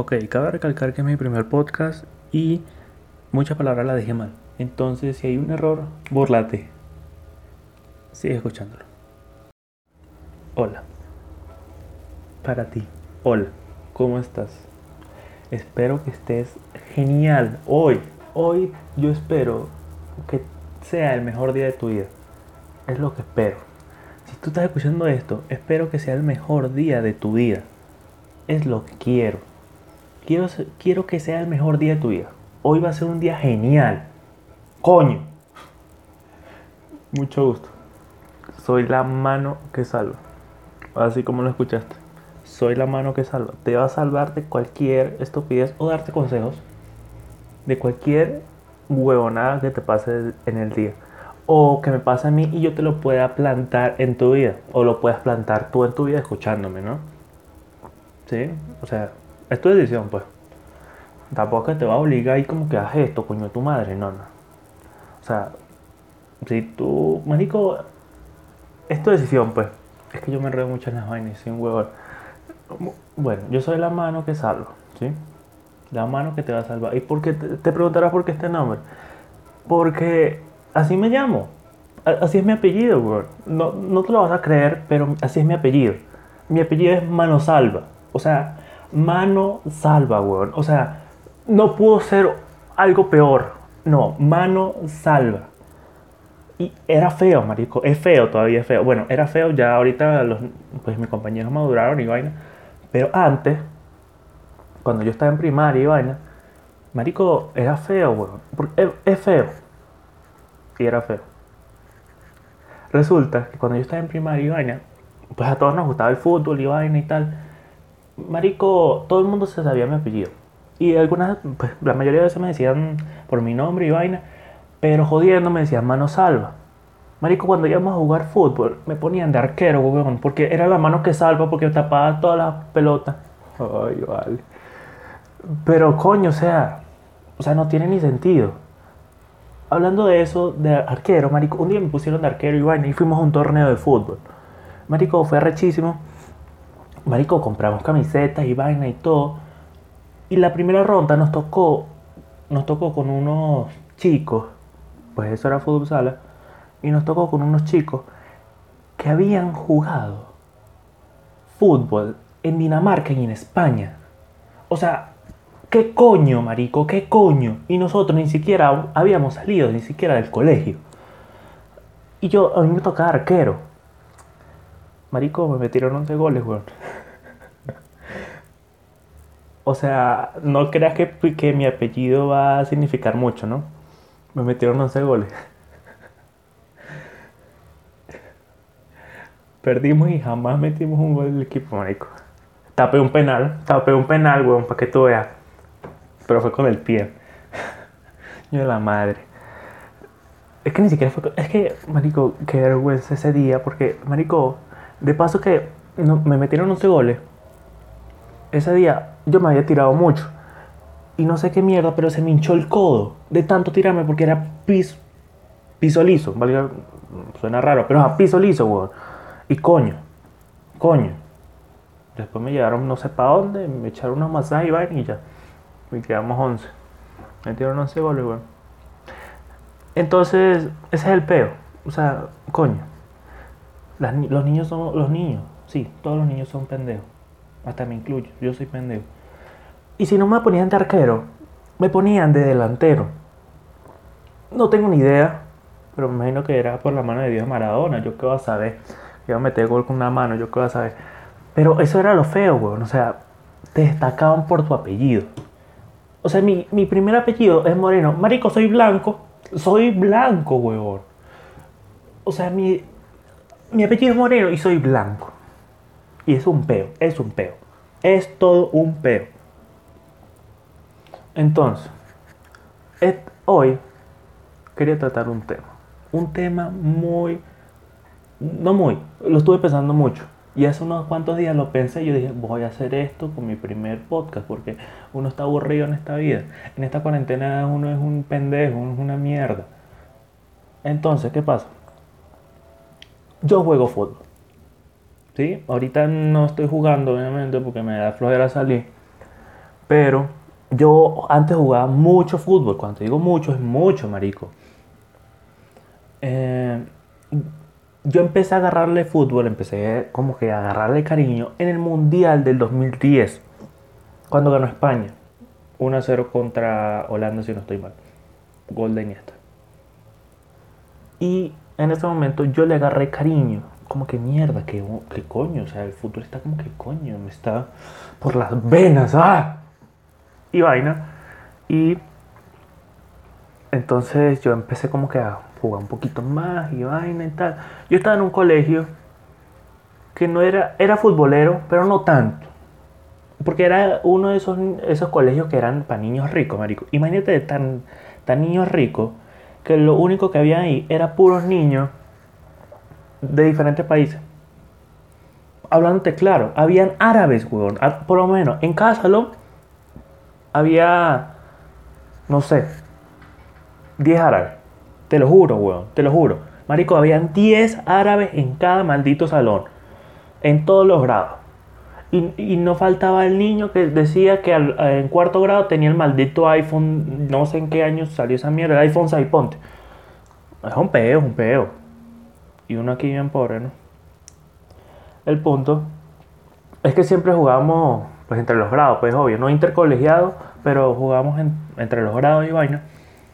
Ok, cabe recalcar que es mi primer podcast y muchas palabras las dejé mal. Entonces, si hay un error, burlate. Sigue escuchándolo. Hola. Para ti. Hola. ¿Cómo estás? Espero que estés genial. Hoy, hoy yo espero que sea el mejor día de tu vida. Es lo que espero. Si tú estás escuchando esto, espero que sea el mejor día de tu vida. Es lo que quiero. Quiero, quiero que sea el mejor día de tu vida. Hoy va a ser un día genial. Coño. Mucho gusto. Soy la mano que salva. Así como lo escuchaste. Soy la mano que salva. Te va a salvar de cualquier estupidez o darte consejos. De cualquier huevonada que te pase en el día. O que me pase a mí y yo te lo pueda plantar en tu vida. O lo puedas plantar tú en tu vida escuchándome, ¿no? ¿Sí? O sea, es tu decisión, pues. Tampoco te va a obligar y como que hagas esto, coño de tu madre, no, no. O sea, si tú, marico, es tu decisión, pues. Es que yo me enredo mucho en las vainas, soy un huevón. Bueno, yo soy la mano que salva, ¿sí? La mano que te va a salvar. ¿Y por qué te, preguntarás por qué este nombre? Porque así me llamo. Así es mi apellido, weón. No, no te lo vas a creer, pero así es mi apellido. Mi apellido es Mano Salva. O sea, Mano Salva, weón. O sea, no pudo ser algo peor. No, Mano Salva. Y era feo, marico. Es feo, todavía es feo. Bueno, era feo, ya ahorita los, pues mis compañeros maduraron y vaina. Pero antes, cuando yo estaba en primaria y vaina, marico, era feo, weón. Es, es feo. Y era feo. Resulta que cuando yo estaba en primaria y vaina, pues a todos nos gustaba el fútbol y vaina y tal. Marico, todo el mundo se sabía mi apellido. Y algunas, pues la mayoría de veces me decían por mi nombre y vaina. Pero jodiendo me decían mano salva. Marico, cuando íbamos a jugar fútbol, me ponían de arquero, weón, porque era la mano que salva, porque tapaba todas las pelotas. Ay, vale. Pero coño, o sea, o sea, no tiene ni sentido. Hablando de eso, de arquero, marico, un día me pusieron de arquero y vaina y fuimos a un torneo de fútbol. Marico, fue rechísimo. Marico, compramos camisetas y vaina y todo. Y la primera ronda nos tocó, nos tocó con unos chicos pues eso era fútbol sala, y nos tocó con unos chicos que habían jugado fútbol en Dinamarca y en España. O sea, ¿qué coño, marico? ¿Qué coño? Y nosotros ni siquiera habíamos salido, ni siquiera del colegio. Y yo, a mí me tocaba arquero. Marico, me metieron 11 goles, weón. o sea, no creas que, que mi apellido va a significar mucho, ¿no? Me metieron 11 goles. Perdimos y jamás metimos un gol del equipo, marico. Tapé un penal, tapé un penal, weón, para que tú veas. Pero fue con el pie. Yo la madre. Es que ni siquiera fue. Es que, marico, qué vergüenza ese día. Porque, marico, de paso que me metieron 11 goles. Ese día yo me había tirado mucho y no sé qué mierda, pero se me hinchó el codo de tanto tirarme porque era piso, piso liso, suena raro, pero a piso liso, weón. Y coño, coño. Después me llevaron no sé para dónde, me echaron unos masajes y vaina y ya. Me quedamos 11. Me tiraron 11 goles, weón. Entonces, ese es el peo. O sea, coño. Los niños son los niños. Sí, todos los niños son pendejos. Hasta me incluyo. Yo soy pendejo. Y si no me ponían de arquero, me ponían de delantero. No tengo ni idea, pero me imagino que era por la mano de Dios Maradona. Yo qué voy a saber. Iba a meter gol con una mano, yo qué voy a saber. Pero eso era lo feo, weón. O sea, te destacaban por tu apellido. O sea, mi, mi primer apellido es Moreno. Marico, soy blanco. Soy blanco, weón. O sea, mi, mi apellido es Moreno y soy blanco. Y es un peo, es un peo. Es todo un peo. Entonces, hoy quería tratar un tema. Un tema muy, no muy, lo estuve pensando mucho. Y hace unos cuantos días lo pensé y yo dije, voy a hacer esto con mi primer podcast porque uno está aburrido en esta vida. En esta cuarentena uno es un pendejo, uno es una mierda. Entonces, ¿qué pasa? Yo juego fútbol. ¿Sí? Ahorita no estoy jugando, obviamente, porque me da flojera salir. Pero yo antes jugaba mucho fútbol. Cuando te digo mucho, es mucho, marico. Eh, yo empecé a agarrarle fútbol, empecé como que a agarrarle cariño en el Mundial del 2010, cuando ganó España. 1-0 contra Holanda, si no estoy mal. Gol de Iniesta. Y en ese momento yo le agarré cariño. Como que mierda, que, coño. O sea, el fútbol está como que coño. Me está por las venas. ¡Ah! Y vaina. Y entonces yo empecé como que a jugar un poquito más y vaina y tal. Yo estaba en un colegio que no era, era futbolero, pero no tanto. Porque era uno de esos, esos colegios que eran para niños ricos, marico. Imagínate tan, tan niños ricos que lo único que había ahí era puros niños de diferentes países. Hablándote claro, habían árabes, weón. Ah, por lo menos en cada salón había, no sé, 10 árabes. Te lo juro, weón, te lo juro. Marico, habían 10 árabes en cada maldito salón. En todos los grados. Y, no faltaba el niño que decía que en cuarto grado tenía el maldito iPhone, no sé en qué año salió esa mierda, el iPhone 6, ponte. Es un peo, es un peo. Y uno aquí bien pobre, ¿no? El punto es que siempre jugamos pues entre los grados, pues obvio, no intercolegiado, pero jugamos entre los grados y vaina.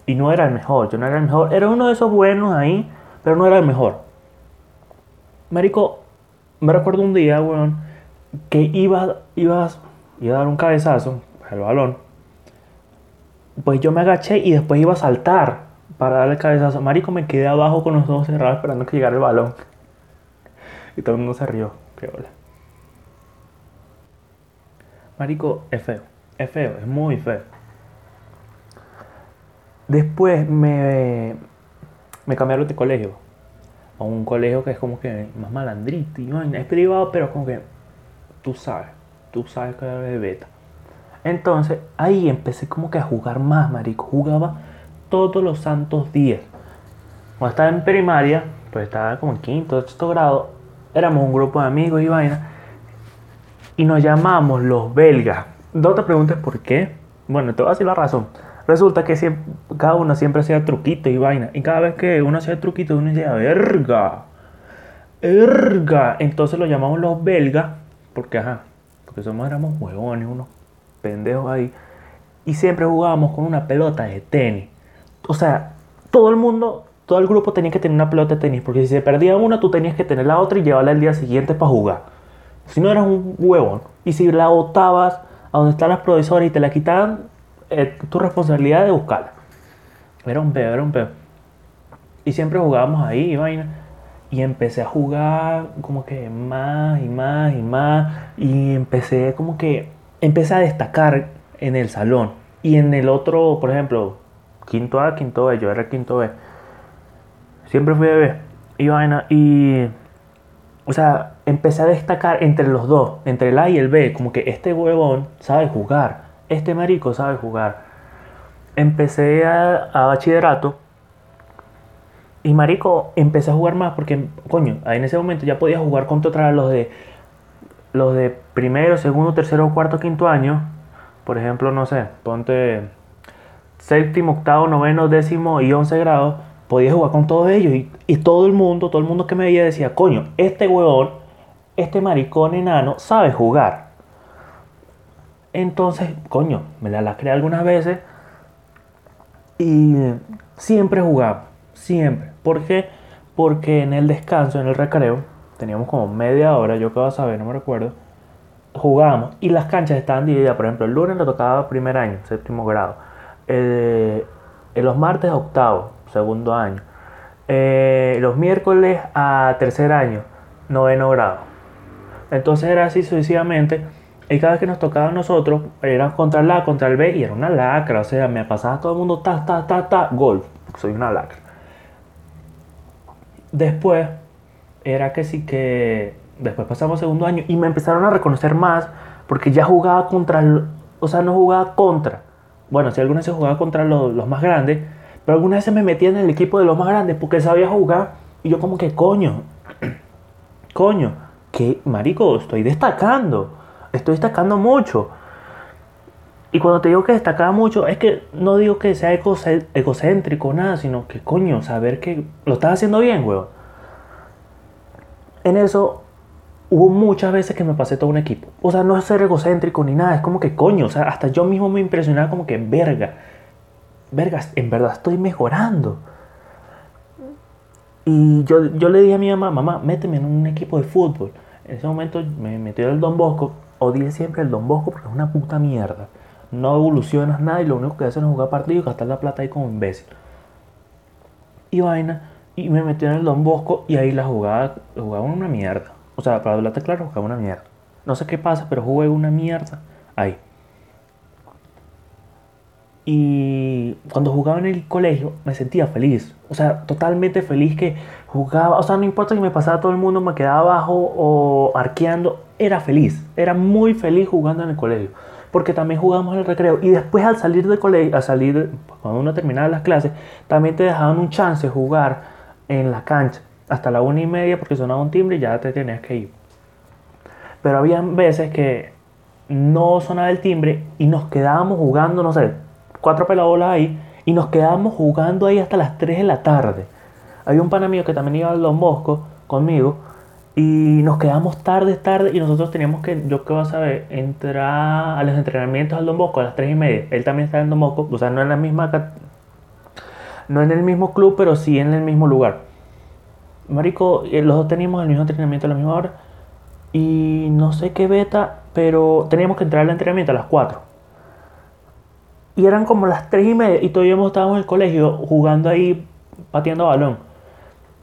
Y no era el mejor, yo no era el mejor. Era uno de esos buenos ahí, pero no era el mejor. Marico, me recuerdo un día, weón que iba, iba, iba a dar un cabezazo al balón, pues yo me agaché y después iba a saltar para darle el cabezazo. Marico, me quedé abajo con los ojos cerrados esperando que llegara el balón. Y todo el mundo se rió. Qué hola. Marico, es feo. Es feo, es muy feo. Después me, me cambiaron de colegio. A un colegio que es como que más malandrito. Es privado, pero como que tú sabes, tú sabes que era beta. Entonces ahí empecé como que a jugar más, marico. Jugaba todos los santos días. Cuando estaba en primaria, pues estaba como en quinto, sexto grado, éramos un grupo de amigos y vaina. Y nos llamamos los belgas. No te preguntes por qué. Bueno, te voy a decir la razón. Resulta que cada uno siempre hacía truquitos y vaina. Y cada vez que uno hacía truquitos, uno decía, verga. Verga. Entonces lo llamamos los belgas porque, ajá, porque somos, éramos huevones, unos pendejos ahí. Y siempre jugábamos con una pelota de tenis. O sea, todo el mundo, todo el grupo tenía que tener una pelota de tenis. Porque si se perdía una, tú tenías que tener la otra y llevarla el día siguiente para jugar. Si no eras un huevón. Y si la botabas a donde están las profesoras y te la quitaban, eh, tu responsabilidad de buscarla. Era un peo, era un peo. Y siempre jugábamos ahí, vaina. Y empecé a jugar como que más y más y más. Y empecé como que, empecé a destacar en el salón. Y en el otro, por ejemplo, quinto A, quinto B, yo era quinto B. Siempre fui B. Y vaina, y... O sea, empecé a destacar entre los dos, entre el A y el B, como que este huevón sabe jugar, este marico sabe jugar. Empecé a, a bachillerato y marico, empecé a jugar más porque, coño, en ese momento ya podía jugar contra los de los de primero, segundo, tercero, cuarto, quinto año. Por ejemplo, no sé, ponte séptimo, octavo, noveno, décimo y once grado. Podía jugar con todos ellos y, y todo el mundo, todo el mundo que me veía decía, coño, este huevón, este maricón enano sabe jugar. Entonces, coño, me la lacré algunas veces y siempre jugaba, siempre. ¿Por qué? Porque en el descanso, en el recreo, teníamos como media hora, yo que vas a saber, no me recuerdo, jugábamos y las canchas estaban divididas. Por ejemplo, el lunes lo tocaba primer año, séptimo grado. en los martes octavo, segundo año. Eh, los miércoles a tercer año, noveno grado. Entonces era así sucesivamente. Y cada vez que nos tocaba a nosotros, era contra el A, contra el B, y era una lacra. O sea, me pasaba todo el mundo, ta, ta, ta, ta, golf. Soy una lacra. Después era que sí que después pasamos segundo año y me empezaron a reconocer más porque ya jugaba contra, o sea, no jugaba contra. Bueno, si alguna vez jugaba contra los, más grandes, pero alguna vez se me metía en el equipo de los más grandes porque sabía jugar y yo como que coño, coño, que marico, estoy destacando, estoy destacando mucho. Y cuando te digo que destacaba mucho, es que no digo que sea egocéntrico nada, sino que coño, saber que lo estás haciendo bien, weón. En eso hubo muchas veces que me pasé todo un equipo. O sea, no es ser egocéntrico ni nada, es como que coño, o sea, hasta yo mismo me impresionaba como que, verga, verga, en verdad estoy mejorando. Y yo, yo le dije a mi mamá, mamá, méteme en un equipo de fútbol. En ese momento me metió el Don Bosco. Odié siempre el Don Bosco porque es una puta mierda. No evolucionas nada y lo único que hacen es jugar partidos y gastar la plata ahí como imbécil. Y vaina. Y me metió en el Don Bosco y ahí la jugaba, jugaba una mierda. O sea, para hablarte claro, jugaba una mierda. No sé qué pasa, pero jugué una mierda ahí. Y cuando jugaba en el colegio me sentía feliz. O sea, totalmente feliz que jugaba. O sea, no importa si me pasaba todo el mundo, me quedaba abajo o arqueando. Era feliz. Era muy feliz jugando en el colegio. Porque también jugábamos en el recreo. Y después al salir del colegio, al salir, cuando uno terminaba las clases, también te dejaban un chance de jugar en la cancha. Hasta la una y media porque sonaba un timbre y ya te tenías que ir. Pero había veces que no sonaba el timbre y nos quedábamos jugando, no sé, cuatro pelabolas ahí y nos quedábamos jugando ahí hasta las 3 de la tarde. Había un pana mío que también iba al Don Bosco conmigo y nos quedamos tarde, tarde y nosotros teníamos que, yo qué vas a saber, entrar a los entrenamientos al Don Bosco a las 3 y media. Él también está en Don Bosco, o sea, no en la misma, no en el mismo club, pero sí en el mismo lugar. Marico, eh, los dos teníamos el mismo entrenamiento a la misma hora y no sé qué beta, pero teníamos que entrar al entrenamiento a las 4. Y eran como las 3 y media y todavía estábamos en el colegio jugando ahí, pateando balón.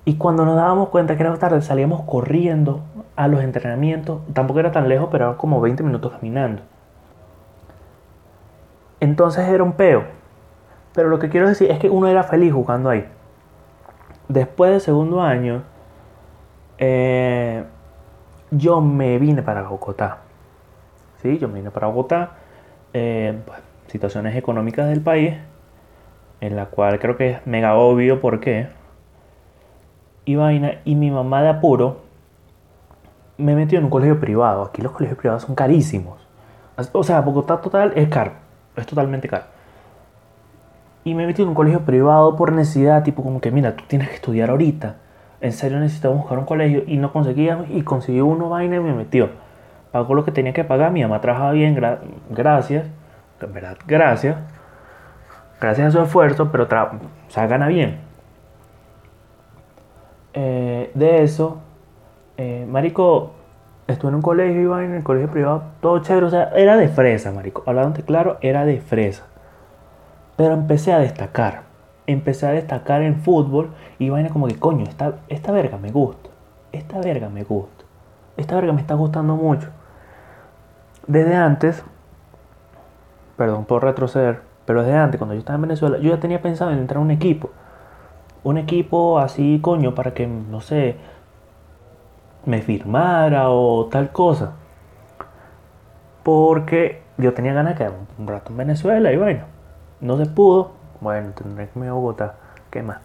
Y cuando nos dábamos cuenta que era tarde, salíamos corriendo a los entrenamientos. Tampoco era tan lejos, pero era como 20 minutos caminando. Entonces era un peo. Pero lo que quiero decir es que uno era feliz jugando ahí. Después del segundo año, eh, yo me vine para Bogotá. Sí, yo me vine para Bogotá. Eh, pues, situaciones económicas del país, en la cual creo que es mega obvio por qué. Y vaina, y mi mamá de apuro me metió en un colegio privado. Aquí los colegios privados son carísimos. O sea, Bogotá total es caro, es totalmente caro. Y me metió en un colegio privado por necesidad, tipo como que, mira, tú tienes que estudiar ahorita. En serio necesitaba buscar un colegio y no conseguía y consiguió uno vaina y me metió. Pagó lo que tenía que pagar, mi mamá trabajaba bien, gracias en verdad, gracias. Gracias a su esfuerzo, pero o sea, gana bien. Eh, de eso, eh, Marico, estuve en un colegio, iba en el colegio privado, todo chévere, o sea, era de fresa, Marico. Hablando claro, era de fresa. Pero empecé a destacar. Empecé a destacar en fútbol y vaina como que, coño, esta, esta verga me gusta. Esta verga me gusta. Esta verga me está gustando mucho. Desde antes perdón por retroceder, pero desde antes, cuando yo estaba en Venezuela, yo ya tenía pensado en entrar a un equipo. Un equipo así, coño, para que, no sé, me firmara o tal cosa. Porque yo tenía ganas de quedar un rato en Venezuela y bueno, no se pudo. Bueno, tendré que irme a Bogotá. ¿Qué más?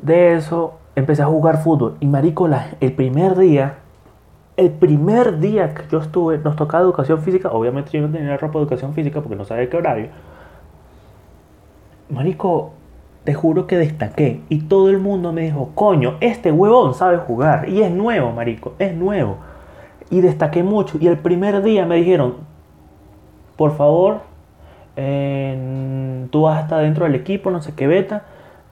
De eso empecé a jugar fútbol. Y marico, el primer día el primer día que yo estuve, nos tocaba educación física, obviamente yo no tenía ropa de educación física porque no sabía qué horario. Marico, te juro que destaqué y todo el mundo me dijo, coño, este huevón sabe jugar y es nuevo, marico, es nuevo. Y destaqué mucho y el primer día me dijeron, por favor, tú vas a estar dentro del equipo, no sé qué beta,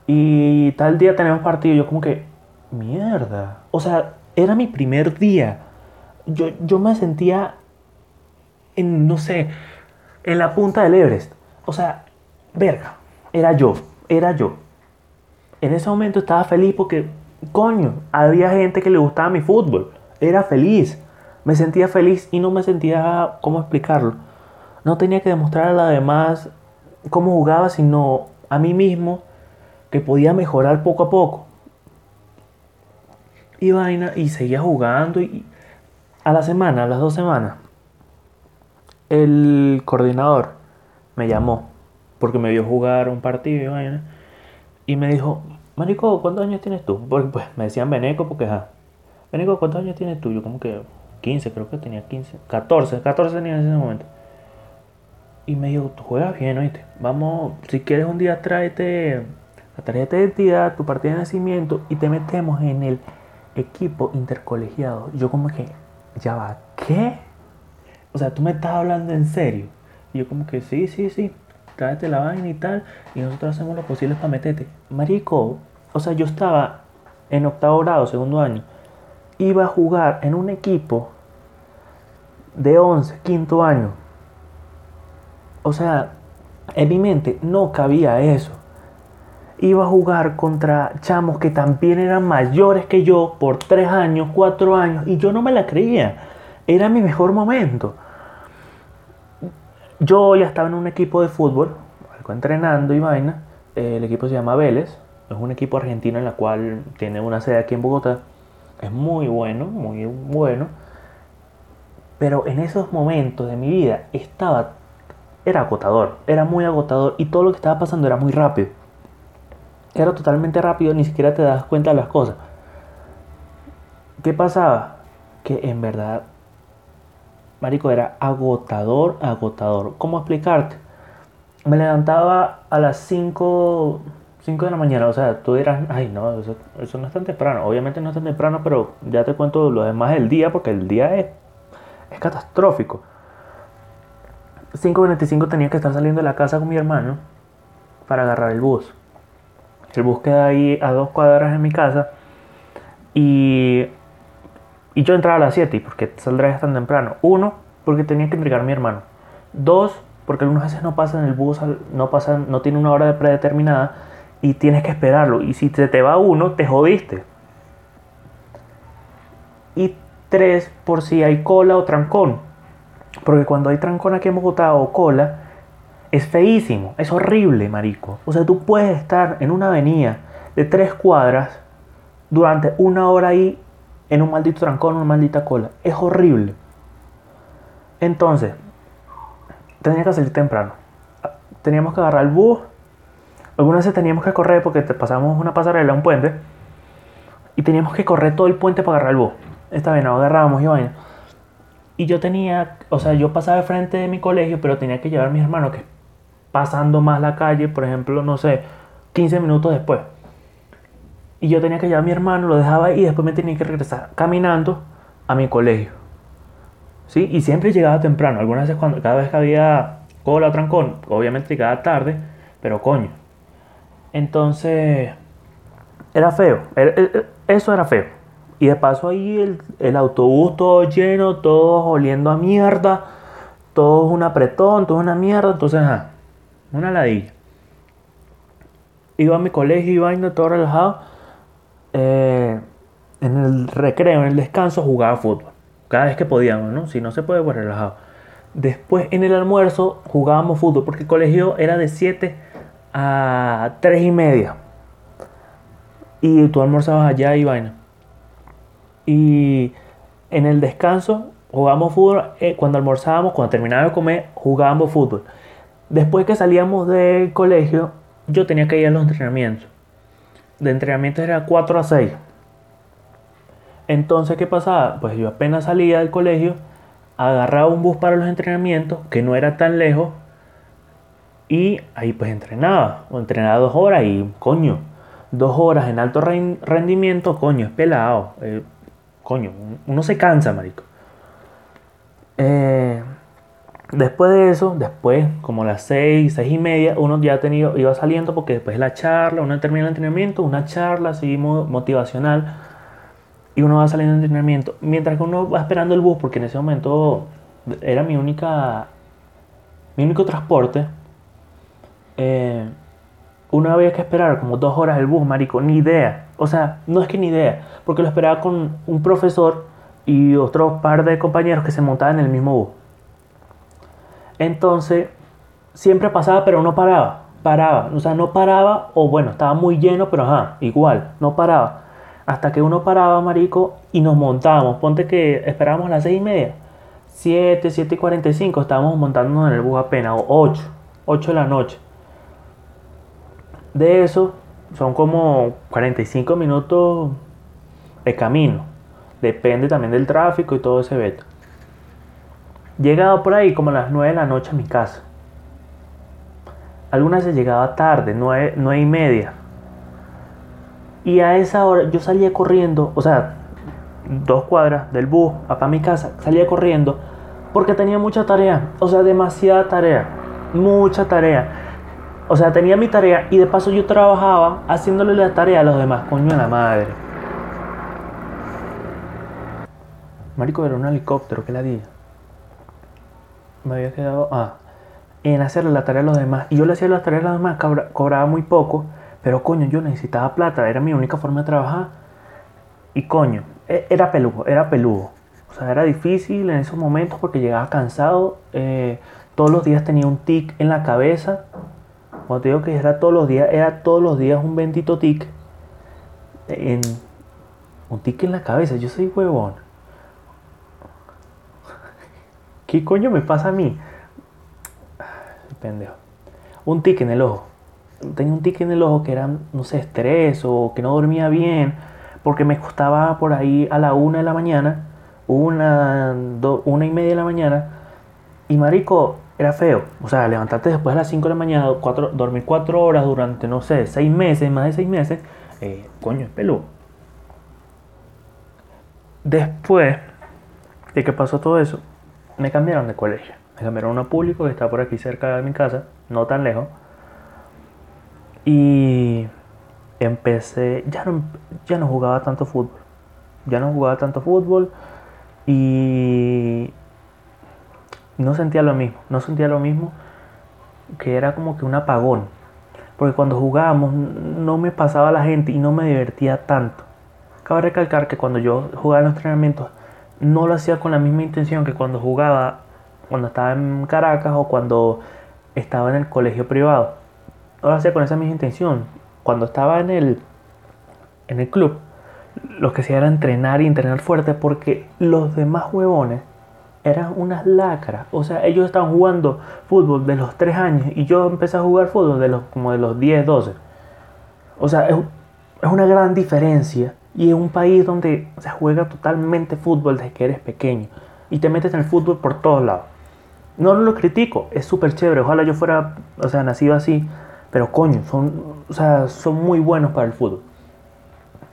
y tal día tenemos partido. Yo como que, mierda. O sea, era mi primer día yo, yo me sentía en, no sé, en la punta del Everest. O sea, verga, era yo, era yo. En ese momento estaba feliz porque, coño, había gente que le gustaba mi fútbol. Era feliz. Me sentía feliz y no me sentía, ¿cómo explicarlo? No tenía que demostrar a la demás cómo jugaba, sino a mí mismo que podía mejorar poco a poco. Y vaina, y seguía jugando y, a la semana, a las dos semanas, el coordinador me llamó porque me vio jugar un partido y me dijo, Marico, ¿cuántos años tienes tú? Porque pues me decían Beneco porque ja. Beneco, ¿cuántos años tienes tú? Yo como que 15, creo que tenía 15, 14, 14 tenía en ese momento. Y me dijo, tú juegas bien, oíste. Vamos, si quieres un día tráete la tarjeta de identidad, tu partida de nacimiento y te metemos en el equipo intercolegiado. Yo como que, ya va, ¿qué? O sea, tú me estás hablando en serio. Y yo como que, sí, sí, sí, tráete la vaina y tal. Y nosotros hacemos lo posible para meterte. Marico, o sea, yo estaba en octavo grado, segundo año. Iba a jugar en un equipo de 11, quinto año. O sea, en mi mente no cabía eso. Iba a jugar contra chamos que también eran mayores que yo por 3 años, 4 años, y yo no me la creía. Era mi mejor momento. Yo ya estaba en un equipo de fútbol, entrenando y vaina. El equipo se llama Vélez. Es un equipo argentino en la cual tiene una sede aquí en Bogotá. Es muy bueno, muy bueno. Pero en esos momentos de mi vida estaba, era agotador, era muy agotador y todo lo que estaba pasando era muy rápido. Era totalmente rápido, ni siquiera te das cuenta de las cosas. ¿Qué pasaba? Que en verdad, Marico, era agotador, agotador. ¿Cómo explicarte? Me levantaba a las 5, 5 de la mañana, o sea, tú dirás, ay, no, eso, no es tan temprano. Obviamente no es tan temprano, pero ya te cuento lo demás del día, porque el día es es catastrófico. 5.25 tenía que estar saliendo de la casa con mi hermano para agarrar el bus. El bus queda ahí a dos cuadras de mi casa y, y yo entraba a las 7 porque saldré tan temprano. Uno, porque tenía que entregar a mi hermano. Dos, porque algunas veces no pasan el bus, no, pasan, no tiene una hora de predeterminada y tienes que esperarlo. Y si se te va uno, te jodiste. Y Tres, por si hay cola o trancón. Porque cuando hay trancón aquí en Bogotá o cola, es feísimo, es horrible, marico. O sea, tú puedes estar en una avenida de tres cuadras durante una hora ahí en un maldito trancón, una maldita cola. Es horrible. Entonces, tenía que salir temprano. Teníamos que agarrar el bus. Algunas veces teníamos que correr porque pasamos una pasarela, un puente. Y teníamos que correr todo el puente para agarrar el bus esta vez no agarrábamos y vaina. Y yo tenía, o sea, yo pasaba de frente de mi colegio, pero tenía que llevar a mi hermano que pasando más la calle, por ejemplo, no sé, 15 minutos después. Y yo tenía que llevar a mi hermano, lo dejaba ahí y después me tenía que regresar caminando a mi colegio. ¿Sí? Y siempre llegaba temprano. Algunas veces, cuando, cada vez que había cola o trancón, obviamente llegaba tarde, pero coño. Entonces, era feo. Eso era feo. Y de paso ahí el, autobús todo lleno, todos oliendo a mierda, todo un apretón, todo una mierda. Entonces, ajá, una ladilla. Iba a mi colegio y vaina todo relajado. Eh, en el recreo, en el descanso, jugaba fútbol. Cada vez que podíamos, ¿no? Si no se puede, pues relajado. Después en el almuerzo jugábamos fútbol porque el colegio era de 7 a 3 y media. Y tú almorzabas allá y vaina. Y en el descanso jugábamos fútbol. Eh, cuando almorzábamos, cuando terminábamos de comer, jugábamos fútbol. Después que salíamos del colegio, yo tenía que ir a los entrenamientos. De entrenamiento era 4 a 6. Entonces, ¿qué pasaba? Pues yo apenas salía del colegio, agarraba un bus para los entrenamientos, que no era tan lejos, y ahí pues entrenaba. O entrenaba dos horas y coño, dos horas en alto rendimiento, coño, es pelado. Eh, coño, uno se cansa, marico. Eh, después de eso, después, como las 6, 6 y media, uno ya tenido, iba saliendo porque después de la charla, uno termina el entrenamiento, una charla así motivacional, y uno va saliendo del entrenamiento. Mientras que uno va esperando el bus, porque en ese momento era mi única, mi único transporte, eh, uno había que esperar como dos horas el bus, marico, ni idea. O sea, no es que ni idea, porque lo esperaba con un profesor y otro par de compañeros que se montaban en el mismo bus. Entonces, siempre pasaba, pero no paraba. Paraba, o sea, no paraba, o bueno, estaba muy lleno, pero ajá, igual, no paraba. Hasta que uno paraba, marico, y nos montábamos. Ponte que esperábamos las seis y media. 7, 7 y 45 estábamos montándonos en el bus apenas, o 8, 8 de la noche. De eso son como 45 minutos de camino. Depende también del tráfico y todo ese veto. Llegado por ahí como a las 9 de la noche a mi casa. Algunas veces llegaba tarde, nueve, nueve y media. Y a esa hora yo salía corriendo, o sea, dos cuadras del bus para mi casa, salía corriendo porque tenía mucha tarea, o sea, demasiada tarea, mucha tarea. O sea, tenía mi tarea y de paso yo trabajaba haciéndole la tarea a los demás, coño de la madre. Marico, era un helicóptero, que la di. Me había quedado, ah, en hacerle la tarea a los demás. Y yo le hacía la tarea a los demás, cobraba muy poco, pero coño, yo necesitaba plata, era mi única forma de trabajar. Y coño, e, era peludo, era peludo. O sea, era difícil en esos momentos porque llegaba cansado. Eh, todos los días tenía un tic en la cabeza. Cuando te digo que era todos los días, era todos los días un bendito tic. En, un tic en la cabeza. Yo soy huevón. ¿Qué coño me pasa a mí? Pendejo. Un tic en el ojo. Tenía un tic en el ojo que era, no sé, estrés o que no dormía bien. Porque me costaba por ahí a la una de la mañana una, una y media de la mañana. Y marico, era feo. O sea, levantarte después de las 5 de la mañana, dormir 4 horas durante, no sé, 6 meses, más de 6 meses, eh, coño, es peludo. Después de que pasó todo eso, me cambiaron de colegio. Me cambiaron a uno público que está por aquí cerca de mi casa, no tan lejos. Y empecé, ya no, ya no jugaba tanto fútbol. Ya no jugaba tanto fútbol y no sentía lo mismo, no sentía lo mismo que era como que un apagón. Porque cuando jugábamos no me pasaba la gente y no me divertía tanto. Cabe recalcar que cuando yo jugaba en los entrenamientos no lo hacía con la misma intención que cuando jugaba, cuando estaba en Caracas o cuando estaba en el colegio privado. No lo hacía con esa misma intención. Cuando estaba en el, en el club, lo que hacía era entrenar y entrenar fuerte porque los demás huevones eran unas lacras. O sea, ellos estaban jugando fútbol de los 3 años y yo empecé a jugar fútbol de los, como de los 10, 12. O sea, es, es una gran diferencia. Y en un país donde se juega totalmente fútbol desde que eres pequeño. Y te metes en el fútbol por todos lados. No lo critico, es súper chévere. Ojalá yo fuera, o sea, nacido así. Pero coño, son, o sea, son muy buenos para el fútbol.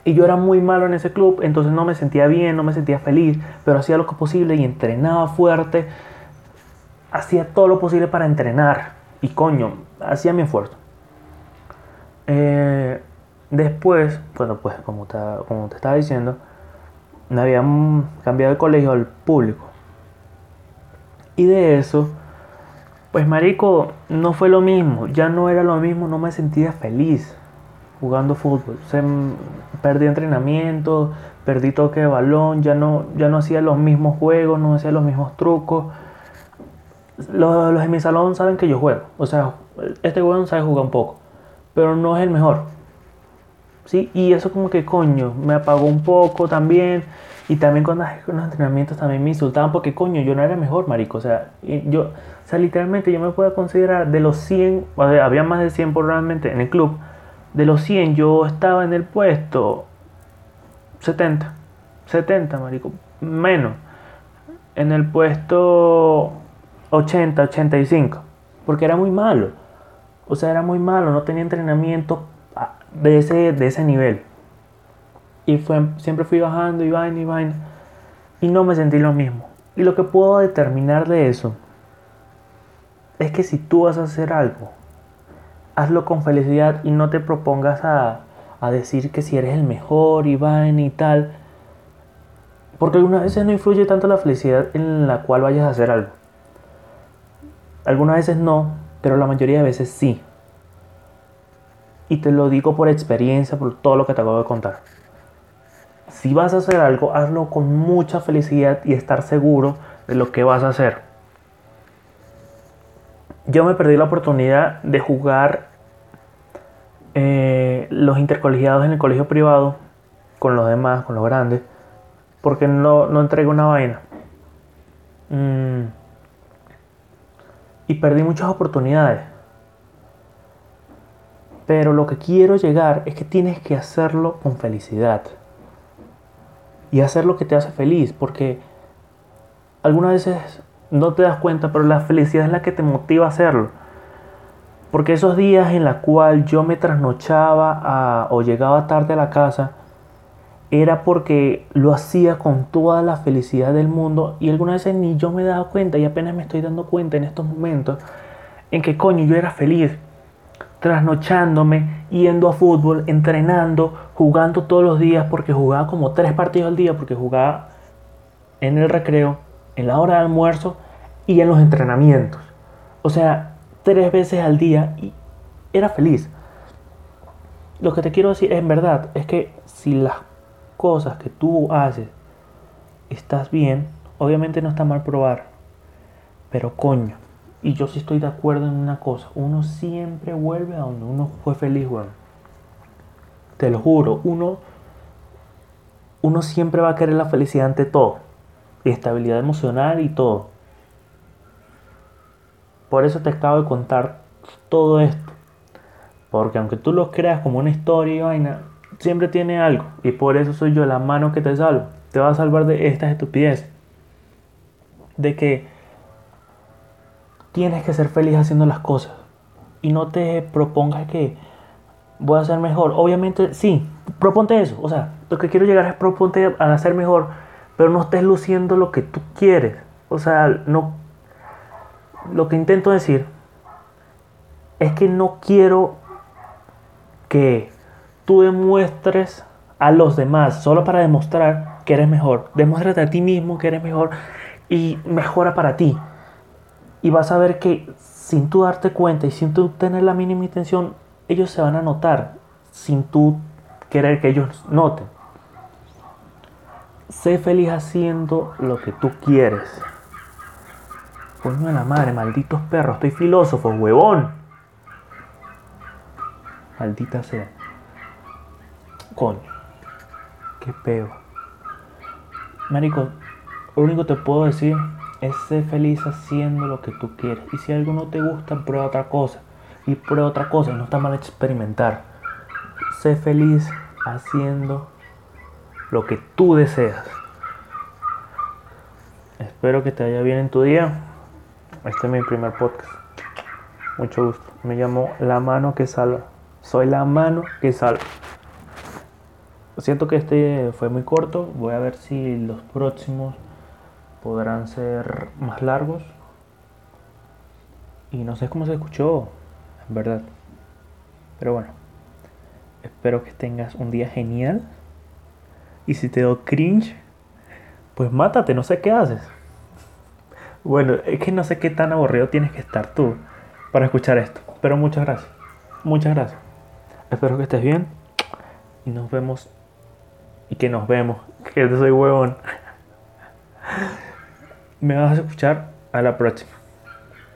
Y yo era muy malo en ese club, entonces no me sentía bien, no me sentía feliz, pero hacía lo que posible y entrenaba fuerte. Hacía todo lo posible para entrenar. Y coño, hacía mi esfuerzo. Eh, después, bueno, pues como te, como te estaba diciendo, me habían cambiado de colegio al público. Y de eso, pues marico, no fue lo mismo, ya no era lo mismo, no me sentía feliz jugando fútbol. Perdí entrenamiento, perdí toque de balón, ya no, ya no hacía los mismos juegos, no hacía los mismos trucos. Los, los de mi salón saben que yo juego. O sea, este juego sabe jugar un poco, pero no es el mejor. ¿Sí? Y eso como que coño, me apagó un poco también. Y también cuando con los entrenamientos también me insultaban porque coño, yo no era mejor, marico. O sea, yo, o sea, literalmente yo me puedo considerar de los 100, había más de 100 probablemente en el club de los 100 yo estaba en el puesto 70. 70, marico. Menos. En el puesto 80, 85. Porque era muy malo. O sea, era muy malo. No tenía entrenamiento de ese, de ese nivel. Y fue, siempre fui bajando y vaina y vaina. Y no me sentí lo mismo. Y lo que puedo determinar de eso es que si tú vas a hacer algo hazlo con felicidad y no te propongas a, decir que si eres el mejor y y tal. Porque algunas veces no influye tanto la felicidad en la cual vayas a hacer algo. Algunas veces no, pero la mayoría de veces sí. Y te lo digo por experiencia, por todo lo que te acabo de contar. Si vas a hacer algo, hazlo con mucha felicidad y estar seguro de lo que vas a hacer yo me perdí la oportunidad de jugar eh, los intercolegiados en el colegio privado con los demás, con los grandes, porque no, no entregué una vaina. Mm. Y perdí muchas oportunidades. Pero lo que quiero llegar es que tienes que hacerlo con felicidad. Y hacer lo que te hace feliz, porque algunas veces no te das cuenta, pero la felicidad es la que te motiva a hacerlo. Porque esos días en los cuales yo me trasnochaba o llegaba tarde a la casa, era porque lo hacía con toda la felicidad del mundo y algunas veces ni yo me daba cuenta y apenas me estoy dando cuenta en estos momentos en que coño yo era feliz, trasnochándome, yendo a fútbol, entrenando, jugando todos los días porque jugaba como tres partidos al día porque jugaba en el recreo, en la hora de almuerzo y en los entrenamientos. O sea, tres veces al día y era feliz. Lo que te quiero decir en verdad es que si las cosas que tú haces estás bien, obviamente no está mal probar. Pero coño, y yo sí estoy de acuerdo en una cosa, uno siempre vuelve a donde uno fue feliz, weón. Te lo juro, uno, uno siempre va a querer la felicidad ante todo. Estabilidad emocional y todo. Por eso te acabo de contar todo esto. Porque aunque tú lo creas como una historia y vaina, siempre tiene algo. Y por eso soy yo la mano que te salvo. Te va a salvar de estas estupideces. De que tienes que ser feliz haciendo las cosas. Y no te propongas que voy a ser mejor. Obviamente, sí, proponte eso. O sea, lo que quiero llegar es proponte a hacer mejor. Pero no estés luciendo lo que tú quieres. O sea, no. Lo que intento decir es que no quiero que tú demuestres a los demás solo para demostrar que eres mejor. Demuéstrate a ti mismo que eres mejor y mejora para ti. Y vas a ver que sin tú darte cuenta y sin tú tener la mínima intención, ellos se van a notar sin tú querer que ellos noten. Sé feliz haciendo lo que tú quieres. Coño de la madre, malditos perros, estoy filósofo, huevón. Maldita sea. Coño. Qué peo. Marico, lo único que te puedo decir es ser feliz haciendo lo que tú quieres. Y si algo no te gusta, prueba otra cosa. Y prueba otra cosa. No está mal experimentar. Sé feliz haciendo lo que tú deseas. Espero que te vaya bien en tu día. Este es mi primer podcast. Mucho gusto. Me llamo La Mano que Salva. Soy la mano que salva. Siento que este fue muy corto. Voy a ver si los próximos podrán ser más largos. Y no sé cómo se escuchó, en verdad. Pero bueno, espero que tengas un día genial. Y si te doy cringe, pues mátate, no sé qué haces. Bueno, es que no sé qué tan aburrido tienes que estar tú para escuchar esto. Pero muchas gracias. Muchas gracias. Espero que estés bien. Y nos vemos. Y que nos vemos. Que soy huevón. Me vas a escuchar a la próxima.